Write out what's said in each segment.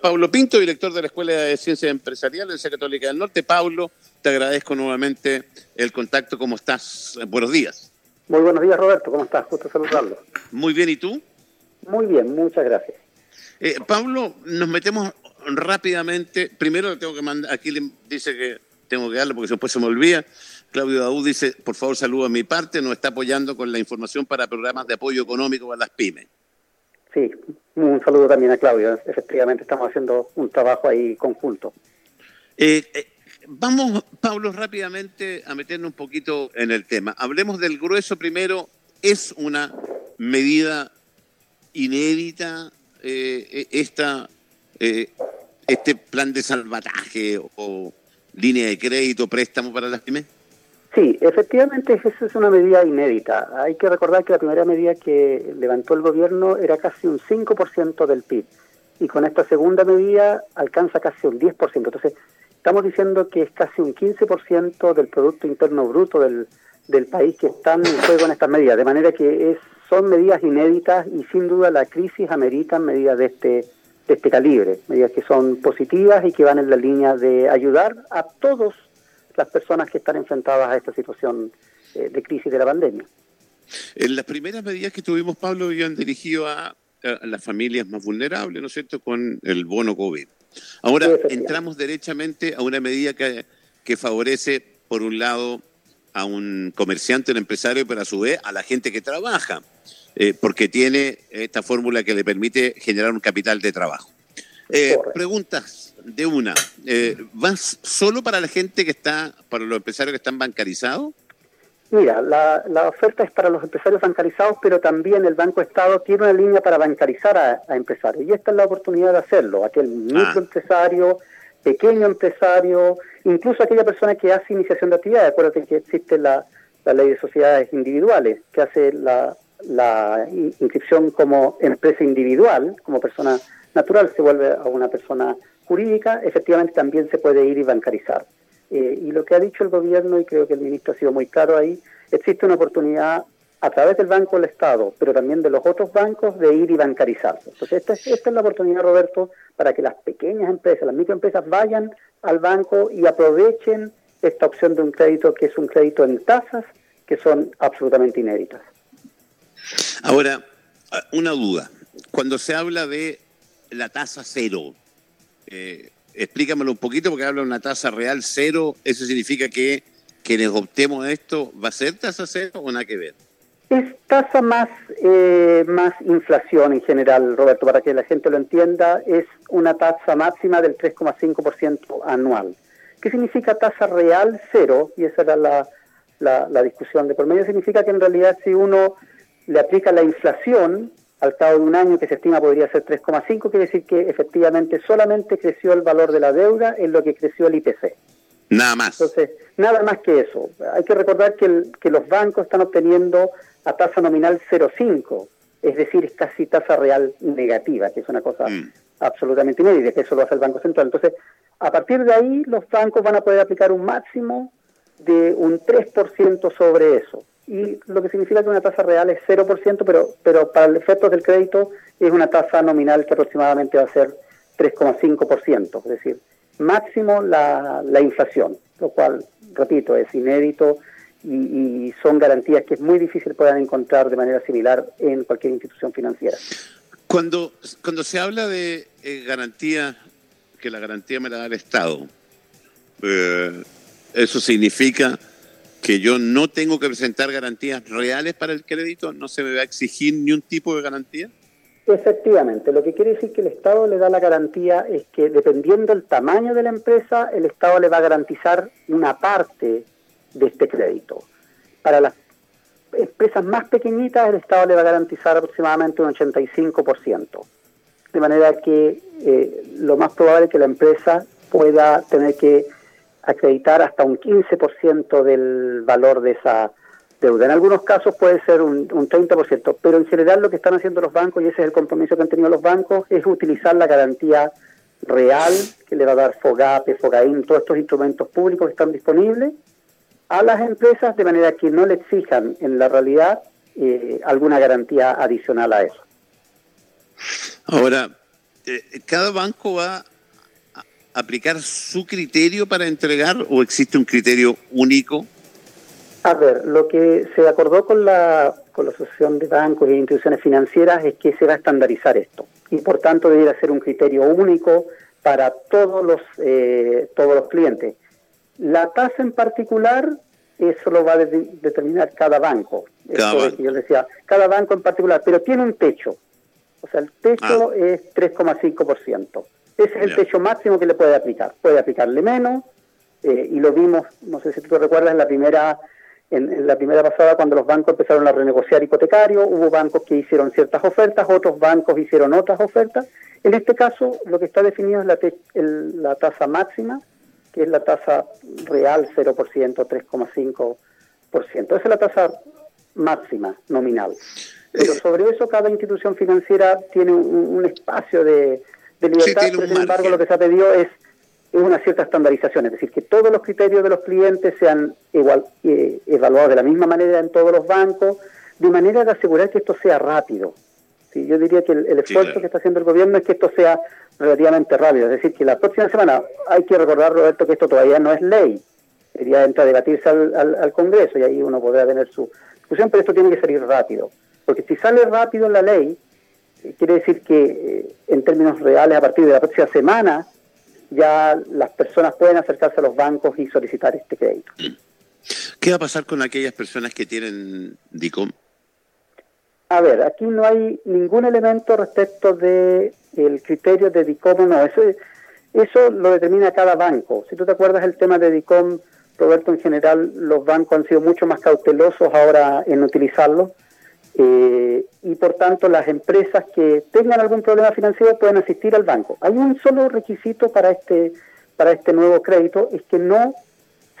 Pablo Pinto, director de la Escuela de Ciencias Empresariales de la Católica del Norte. Pablo, te agradezco nuevamente el contacto. ¿Cómo estás? Buenos días. Muy buenos días, Roberto. ¿Cómo estás? Gusto saludarlo. Muy bien, ¿y tú? Muy bien, muchas gracias. Eh, Pablo, nos metemos rápidamente. Primero le tengo que mandar, aquí le dice que tengo que darle porque después se me olvida. Claudio Daú dice, por favor, saludo a mi parte, nos está apoyando con la información para programas de apoyo económico a las pymes. Sí, un saludo también a Claudio. Efectivamente, estamos haciendo un trabajo ahí conjunto. Eh, eh, vamos, Pablo, rápidamente a meternos un poquito en el tema. Hablemos del grueso primero. ¿Es una medida inédita eh, esta, este plan de salvataje o línea de crédito, préstamo para las pymes? Sí, efectivamente esa es una medida inédita. Hay que recordar que la primera medida que levantó el gobierno era casi un 5% del PIB y con esta segunda medida alcanza casi un 10%. Entonces, estamos diciendo que es casi un 15% del Producto Interno Bruto del, del país que están en juego en estas medidas. De manera que es, son medidas inéditas y sin duda la crisis amerita medidas de este, de este calibre, medidas que son positivas y que van en la línea de ayudar a todos las personas que están enfrentadas a esta situación eh, de crisis de la pandemia. En las primeras medidas que tuvimos, Pablo, habían dirigido a, las familias más vulnerables, ¿no es cierto?, con el bono COVID. Ahora entramos derechamente a una medida que, que favorece, por un lado, a un comerciante, un empresario, pero a su vez a la gente que trabaja, eh, porque tiene esta fórmula que le permite generar un capital de trabajo. Eh, preguntas de una, eh, ¿vas solo para la gente que está, para los empresarios que están bancarizados? Mira, la, la oferta es para los empresarios bancarizados, pero también el Banco Estado tiene una línea para bancarizar a, empresarios. Y esta es la oportunidad de hacerlo. Aquel ah. microempresario, pequeño empresario, incluso aquella persona que hace iniciación de actividad. Acuérdate que existe la, la ley de sociedades individuales, que hace la, la inscripción como empresa individual, como persona natural, se vuelve a una persona jurídica, efectivamente también se puede ir y bancarizar. Eh, y lo que ha dicho el gobierno, y creo que el ministro ha sido muy claro ahí, existe una oportunidad a través del Banco del Estado, pero también de los otros bancos, de ir y bancarizarse. Entonces, esta es, esta es la oportunidad, Roberto, para que las pequeñas empresas, las microempresas, vayan al banco y aprovechen esta opción de un crédito que es un crédito en tasas que son absolutamente inéditas. Ahora, una duda. Cuando se habla de la tasa cero, eh, explícamelo un poquito porque habla de una tasa real cero. ¿Eso significa que quienes optemos esto va a ser tasa cero o nada que ver? Es tasa más, eh, más inflación en general, Roberto, para que la gente lo entienda, es una tasa máxima del 3,5% anual. ¿Qué significa tasa real cero? Y esa era la, la, la discusión de por medio. Significa que en realidad si uno le aplica la inflación, al cabo de un año que se estima podría ser 3,5, quiere decir que efectivamente solamente creció el valor de la deuda en lo que creció el IPC. Nada más. Entonces, nada más que eso. Hay que recordar que, que los bancos están obteniendo a tasa nominal 0,5, es decir, es casi tasa real negativa, que es una cosa mm. absolutamente inédita, que eso lo hace el Banco Central. Entonces, a partir de ahí, los bancos van a poder aplicar un máximo de un 3% sobre eso y lo que significa que una tasa real es 0%, pero, pero para el efecto del crédito es una tasa nominal que aproximadamente va a ser 3,5%, es decir, máximo la, la inflación, lo cual, repito, es inédito y, son garantías que es muy difícil puedan encontrar de manera similar en cualquier institución financiera. Cuando, cuando se habla de eh, garantía, que la garantía me la da el Estado, eh, eso significa que yo no tengo que presentar garantías reales para el crédito, no se me va a exigir ni un tipo de garantía. Efectivamente, lo que quiere decir que el Estado le da la garantía es que dependiendo del tamaño de la empresa, el Estado le va a garantizar una parte de este crédito. Para las empresas más pequeñitas, el Estado le va a garantizar aproximadamente un 85%. De manera que eh, lo más probable es que la empresa pueda tener que acreditar hasta un 15% del valor de esa deuda. En algunos casos puede ser un, un 30%, pero en general lo que están haciendo los bancos, y ese es el compromiso que han tenido los bancos, es utilizar la garantía real que le va a dar FOGAPE, FOGAIN, todos estos instrumentos públicos que están disponibles, a las empresas de manera que no le exijan en la realidad eh, alguna garantía adicional a eso. Ahora, eh, ¿cada banco va aplicar su criterio para entregar o existe un criterio único? A ver, lo que se acordó con la, con la Asociación de Bancos e Instituciones Financieras es que se va a estandarizar esto y por tanto debería ser un criterio único para todos los, eh, todos los clientes. La tasa en particular, eso lo va a determinar cada banco. Cada Yo decía, cada banco en particular, pero tiene un techo. O sea, el techo ah. es 3,5%. Ese es el techo máximo que le puede aplicar. Puede aplicarle menos, eh, y lo vimos, no sé si tú recuerdas, en la primera en, la primera pasada cuando los bancos empezaron a renegociar hipotecario, hubo bancos que hicieron ciertas ofertas, otros bancos hicieron otras ofertas. En este caso, lo que está definido es la, la tasa máxima, que es la tasa real 0%, 3,5%. Esa es la tasa máxima nominal. Pero eh. sobre eso cada institución financiera tiene un, espacio de, libertad, pero sin embargo lo que se ha pedido es es una cierta estandarización, es decir, que todos los criterios de los clientes sean igual, eh, evaluados de la misma manera en todos los bancos, de manera de asegurar que esto sea rápido. ¿Sí? Yo diría que el, esfuerzo que está haciendo el gobierno es que esto sea relativamente rápido, es decir, que la próxima semana, hay que recordar, Roberto, que esto todavía no es ley, sería entrar a debatirse al, Congreso y ahí uno podrá tener su discusión, pero esto tiene que salir rápido, porque si sale rápido en la ley, quiere decir que eh, en términos reales, a partir de la próxima semana, ya las personas pueden acercarse a los bancos y solicitar este crédito. ¿Qué va a pasar con aquellas personas que tienen DICOM? A ver, aquí no hay ningún elemento respecto de el criterio de DICOM o no. Eso, eso lo determina cada banco. Si tú te acuerdas el tema de DICOM, Roberto, en general los bancos han sido mucho más cautelosos ahora en utilizarlo. Eh, y por tanto las empresas que tengan algún problema financiero pueden asistir al banco. Hay un solo requisito para este, para este nuevo crédito, es que no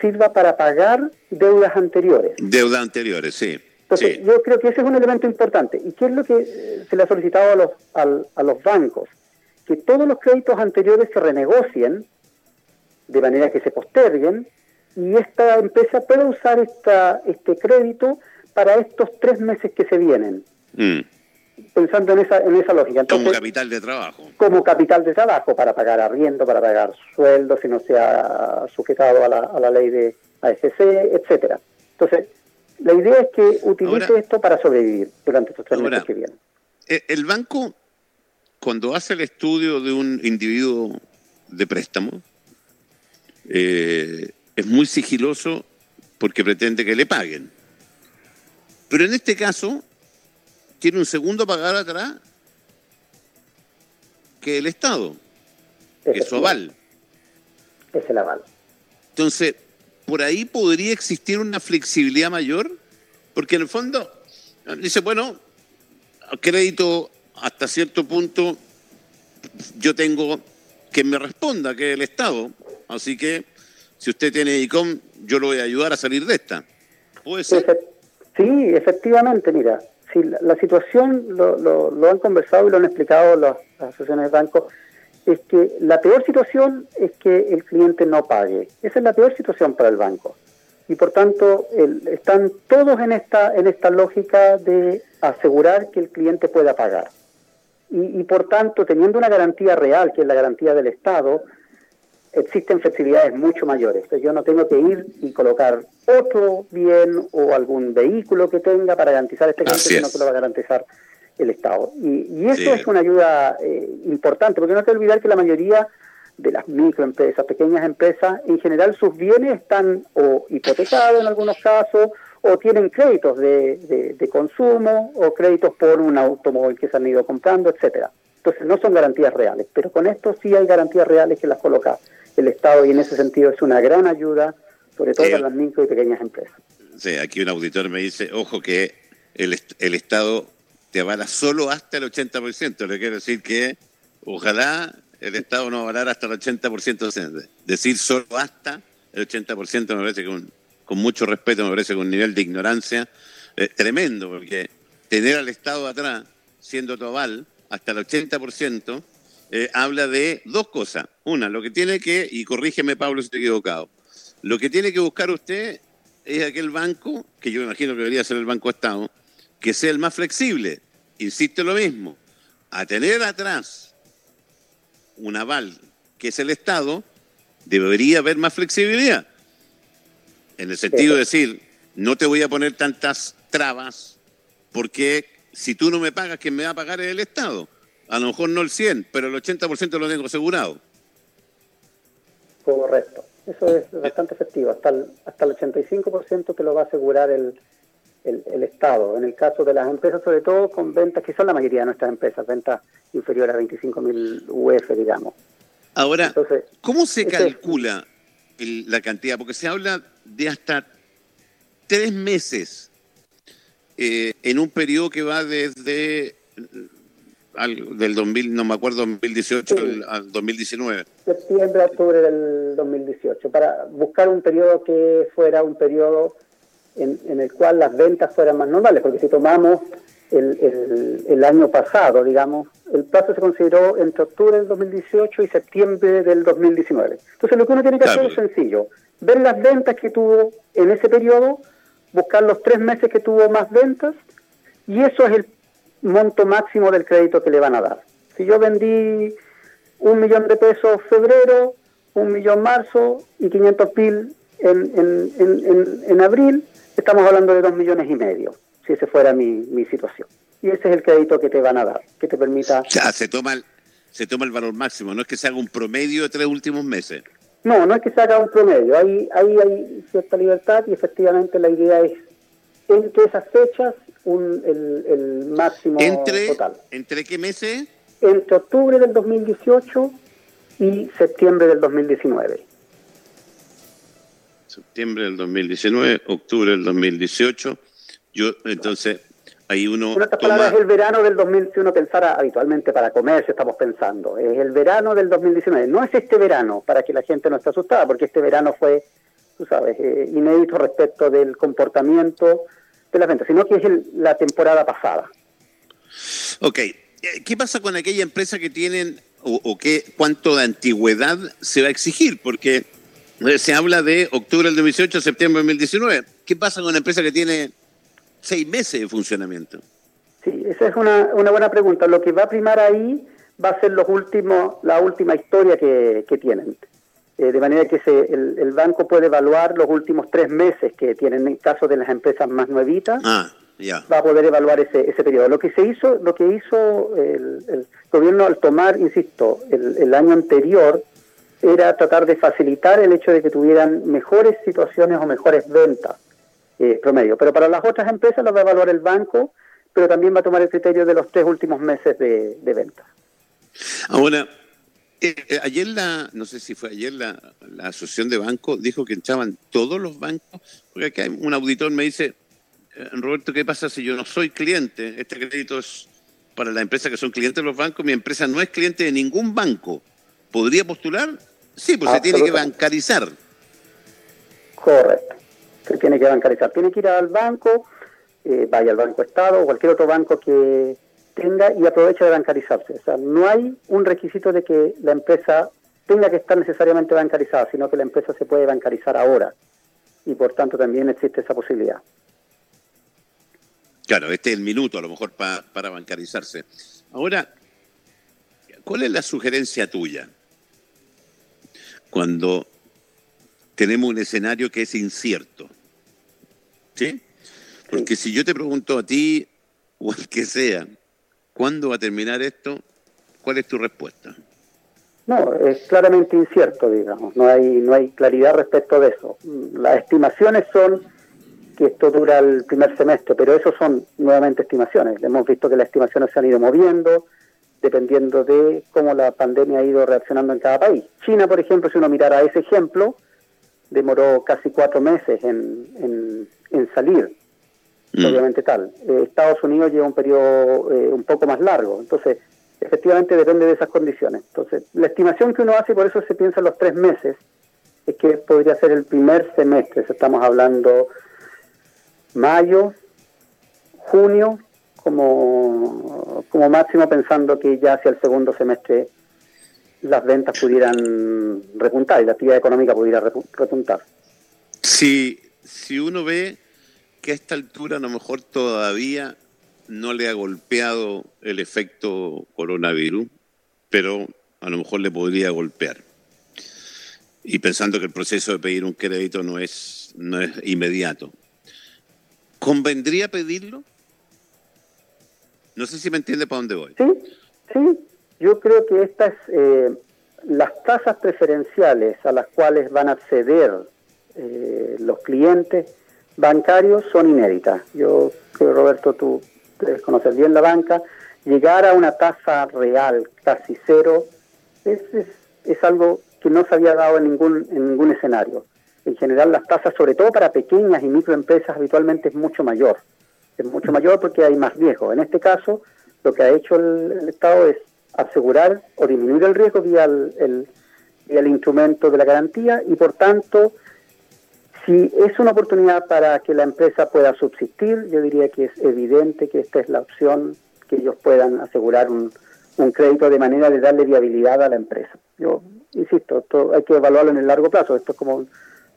sirva para pagar deudas anteriores. Deudas anteriores, sí. Entonces, yo creo que ese es un elemento importante. ¿Y qué es lo que eh, se le ha solicitado a los, a, los bancos? Que todos los créditos anteriores se renegocien de manera que se posterguen y esta empresa pueda usar esta, este crédito para estos tres meses que se vienen. Mm. Pensando en esa, en esa lógica. como capital de trabajo. Como capital de trabajo, para pagar arriendo, para pagar sueldos, si no se ha sujetado a la, a la ley de AFC, etcétera. Entonces, la idea es que utilice esto para sobrevivir durante estos tres meses que vienen. Eh, el banco, cuando hace el estudio de un individuo de préstamo, eh, es muy sigiloso porque pretende que le paguen. Pero en este caso, tiene un segundo pagar atrás que el Estado, que es su aval. Es el aval. Entonces, por ahí podría existir una flexibilidad mayor, porque en el fondo dice, bueno, crédito hasta cierto punto yo tengo que me responda, que es el Estado. Así que si usted tiene ICOM, yo lo voy a ayudar a salir de esta. Puede ser. Sí, efectivamente, mira, si la, situación, lo, lo, han conversado y lo han explicado las, asociaciones de bancos, es que la peor situación es que el cliente no pague. Esa es la peor situación para el banco. Y por tanto, están todos en esta, en esta lógica de asegurar que el cliente pueda pagar. Y, y por tanto, teniendo una garantía real, que es la garantía del Estado, existen flexibilidades mucho mayores. Entonces yo no tengo que ir y colocar otro bien o algún vehículo que tenga para garantizar este cliente, sino que lo va a garantizar el Estado. Y, eso es una ayuda eh, importante, porque no hay que olvidar que la mayoría de las microempresas, pequeñas empresas, en general sus bienes están o hipotecados en algunos casos, o tienen créditos de, de consumo, o créditos por un automóvil que se han ido comprando, etcétera. Entonces no son garantías reales, pero con esto sí hay garantías reales que las coloca el Estado y en ese sentido es una gran ayuda, sobre todo para las micro y pequeñas empresas. Sí, aquí un auditor me dice, ojo que el, el Estado te avala solo hasta el 80%, le quiero decir que ojalá el Estado no avalara hasta el 80%, decir solo hasta el 80% me parece que con mucho respeto, me parece que un nivel de ignorancia eh, tremendo, porque tener al Estado atrás siendo tu aval hasta el 80%, eh, habla de dos cosas. Una, lo que tiene que, y corrígeme Pablo si estoy equivocado, lo que tiene que buscar usted es aquel banco, que yo imagino que debería ser el Banco Estado, que sea el más flexible. Insisto lo mismo, a tener atrás un aval, que es el Estado, debería haber más flexibilidad. En el sentido de decir, no te voy a poner tantas trabas, porque si tú no me pagas, quien me va a pagar es el Estado. A lo mejor no el 100, pero el 80% lo tengo asegurado. Correcto. Eso es bastante efectivo. Hasta el, hasta el 85% te lo va a asegurar el, el, Estado. En el caso de las empresas, sobre todo con ventas, que son la mayoría de nuestras empresas, ventas inferiores a 25.000 UF, digamos. Ahora, ¿cómo se calcula la cantidad? Porque se habla de hasta tres meses eh, en un periodo que va desde al, del 2000, no me acuerdo, 2018 al 2019. Septiembre, octubre del 2018, para buscar un periodo que fuera un periodo en, en el cual las ventas fueran más normales, porque si tomamos el, el, año pasado, digamos, el plazo se consideró entre octubre del 2018 y septiembre del 2019. Entonces lo que uno tiene que hacer es sencillo, ver las ventas que tuvo en ese periodo, buscar los tres meses que tuvo más ventas, y eso es el monto máximo del crédito que le van a dar. Si yo vendí un millón de pesos febrero, un millón marzo y 500 mil en, en, en, en, abril, estamos hablando de dos millones y medio, si esa fuera mi, mi situación. Y ese es el crédito que te van a dar, que te permita... Ya, se toma el, se toma el valor máximo, no es que se haga un promedio de tres últimos meses. No, no es que se haga un promedio, ahí, ahí hay cierta libertad y efectivamente la idea es entre esas fechas un, el, el máximo total. ¿Entre qué meses? Entre octubre del 2018 y septiembre del 2019. Septiembre del 2019, octubre del 2018. Yo, entonces, ahí uno. En otras palabras, es el verano del 2000, si uno pensara habitualmente para comer, estamos pensando. Es el verano del 2019. No es este verano, para que la gente no esté asustada, porque este verano fue, tú sabes, eh, inédito respecto del comportamiento de la venta, sino que es la temporada pasada. Ok. Eh, ¿Qué pasa con aquella empresa que tienen o, qué, cuánto de antigüedad se va a exigir? Porque eh, se habla de octubre del 2018 septiembre del 2019. ¿Qué pasa con una empresa que tiene seis meses de funcionamiento? Sí, esa es una, una buena pregunta. Lo que va a primar ahí va a ser los últimos, la última historia que, que tienen. Eh, de manera que se, el, banco puede evaluar los últimos tres meses que tienen en caso de las empresas más nuevitas. Ah, va a poder evaluar ese, ese periodo. Lo que se hizo, lo que hizo el, gobierno al tomar, insisto, el, año anterior era tratar de facilitar el hecho de que tuvieran mejores situaciones o mejores ventas eh, promedio. Pero para las otras empresas lo va a evaluar el banco, pero también va a tomar el criterio de los tres últimos meses de, de venta. Ahora, eh, eh, ayer la, no sé si fue ayer la, la asociación de bancos dijo que echaban todos los bancos, porque aquí hay un auditor me dice, eh, Roberto, ¿qué pasa si yo no soy cliente? Este crédito es para las empresas que son clientes de los bancos, mi empresa no es cliente de ningún banco. ¿Podría postular? Sí, pues se tiene que bancarizar. Correcto, se tiene que bancarizar. Tiene que ir al banco, vaya al Banco Estado o cualquier otro banco que, tenga y aproveche de bancarizarse. O sea, no hay un requisito de que la empresa tenga que estar necesariamente bancarizada, sino que la empresa se puede bancarizar ahora y por tanto también existe esa posibilidad. Claro, este es el minuto a lo mejor para bancarizarse. Ahora, ¿cuál es la sugerencia tuya cuando tenemos un escenario que es incierto? ¿Sí? Porque si yo te pregunto a ti, o al que sea, ¿Cuándo va a terminar esto? ¿Cuál es tu respuesta? No, es claramente incierto, digamos. No hay, no hay claridad respecto de eso. Las estimaciones son que esto dura el primer semestre, pero eso son nuevamente estimaciones. Hemos visto que las estimaciones se han ido moviendo dependiendo de cómo la pandemia ha ido reaccionando en cada país. China, por ejemplo, si uno mirara ese ejemplo, demoró casi cuatro meses en, en, salir. Obviamente tal. Eh, Estados Unidos lleva un periodo eh, un poco más largo, entonces efectivamente depende de esas condiciones. Entonces, la estimación que uno hace, y por eso se piensa en los tres meses, es que podría ser el primer semestre, estamos hablando mayo, junio, como, como máximo pensando que ya hacia el segundo semestre las ventas pudieran repuntar y la actividad económica pudiera repuntar. Si, si uno ve que a esta altura a lo mejor todavía no le ha golpeado el efecto coronavirus, pero a lo mejor le podría golpear. Y pensando que el proceso de pedir un crédito no es, no es inmediato. ¿Convendría pedirlo? No sé si me entiende para dónde voy. Sí, sí. Yo creo que estas, eh, las tasas preferenciales a las cuales van a acceder eh, los clientes bancarios son inéditas. Yo creo, Roberto, tú debes conocer bien la banca. Llegar a una tasa real casi cero es, es, algo que no se había dado en ningún, en ningún escenario. En general, las tasas, sobre todo para pequeñas y microempresas, habitualmente es mucho mayor. Es mucho mayor porque hay más riesgo. En este caso, lo que ha hecho el, Estado es asegurar o disminuir el riesgo vía el, vía el instrumento de la garantía y, por tanto, si es una oportunidad para que la empresa pueda subsistir, yo diría que es evidente que esta es la opción, que ellos puedan asegurar un, un crédito de manera de darle viabilidad a la empresa. Yo insisto, esto hay que evaluarlo en el largo plazo. Esto es como un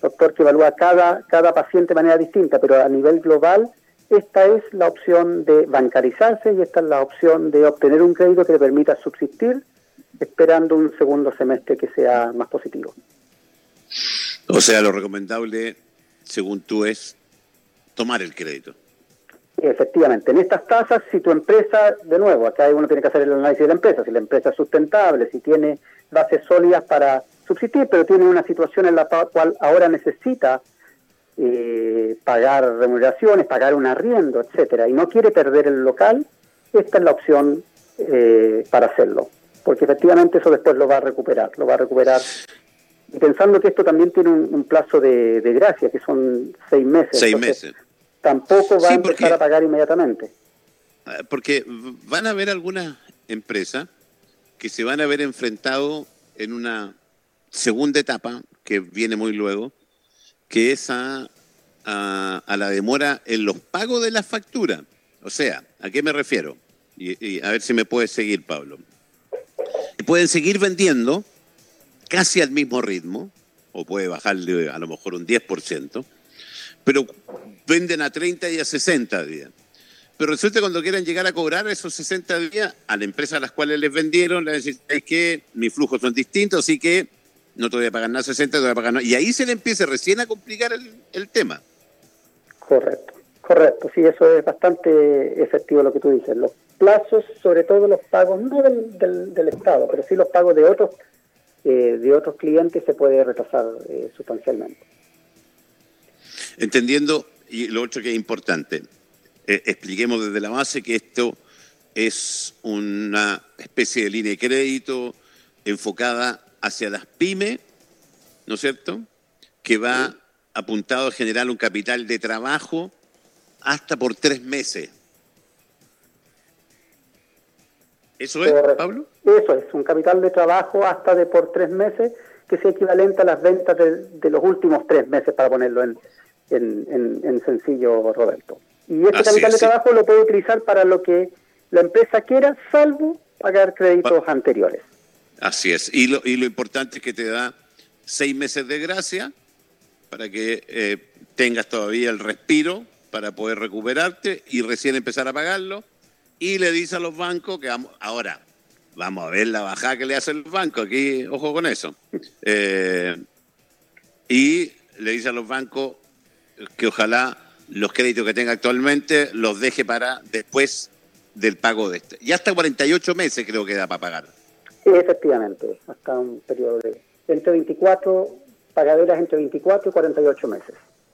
doctor que evalúa cada, cada paciente de manera distinta, pero a nivel global esta es la opción de bancarizarse y esta es la opción de obtener un crédito que le permita subsistir esperando un segundo semestre que sea más positivo. O sea, lo recomendable, según tú, es tomar el crédito. Efectivamente, en estas tasas, si tu empresa, de nuevo, acá uno tiene que hacer el análisis de la empresa, si la empresa es sustentable, si tiene bases sólidas para subsistir, pero tiene una situación en la cual ahora necesita eh, pagar remuneraciones, pagar un arriendo, etcétera, y no quiere perder el local, esta es la opción eh, para hacerlo, porque efectivamente eso después lo va a recuperar, lo va a recuperar pensando que esto también tiene un, plazo de, gracia, que son seis meses. Seis meses. Tampoco va a empezar a pagar inmediatamente. Ah, porque van a haber algunas empresas que se van a ver enfrentado en una segunda etapa, que viene muy luego, que es a, a, la demora en los pagos de la factura. O sea, ¿a qué me refiero? Y, y a ver si me puedes seguir, Pablo. Pueden seguir vendiendo, casi al mismo ritmo, o puede bajarle a lo mejor un 10%, pero venden a 30 y a 60 días. Pero resulta cuando quieran llegar a cobrar esos 60 días a la empresa a las cuales les vendieron, dicen, es que mis flujos son distintos, así que no te voy a pagar nada 60, te voy a pagar nada. Y ahí se le empieza recién a complicar el, tema. Correcto, correcto. Sí, eso es bastante efectivo lo que tú dices. Los plazos, sobre todo los pagos, no del, del Estado, pero sí los pagos de otros eh, de otros clientes se puede retrasar eh, sustancialmente. Entendiendo, y lo otro que es importante, eh, expliquemos desde la base que esto es una especie de línea de crédito enfocada hacia las pymes, ¿no es cierto? Que va apuntado a generar un capital de trabajo hasta por tres meses. ¿Eso es, Pablo? Eso es, un capital de trabajo hasta de por tres meses, que es equivalente a las ventas de, los últimos tres meses, para ponerlo en, en, sencillo, Roberto. Y este capital de trabajo lo puede utilizar para lo que la empresa quiera, salvo pagar créditos anteriores. Así es. Y lo, y lo importante es que te da seis meses de gracia para que eh, tengas todavía el respiro para poder recuperarte y recién empezar a pagarlo y le dice a los bancos que ahora vamos a ver la bajada que le hace el banco, aquí ojo con eso. Eh, y le dice a los bancos que ojalá los créditos que tenga actualmente los deje para después del pago de este. Y hasta 48 meses creo que da para pagar. Sí, efectivamente, hasta un periodo de entre 24, pagaderas entre 24 y 48 meses.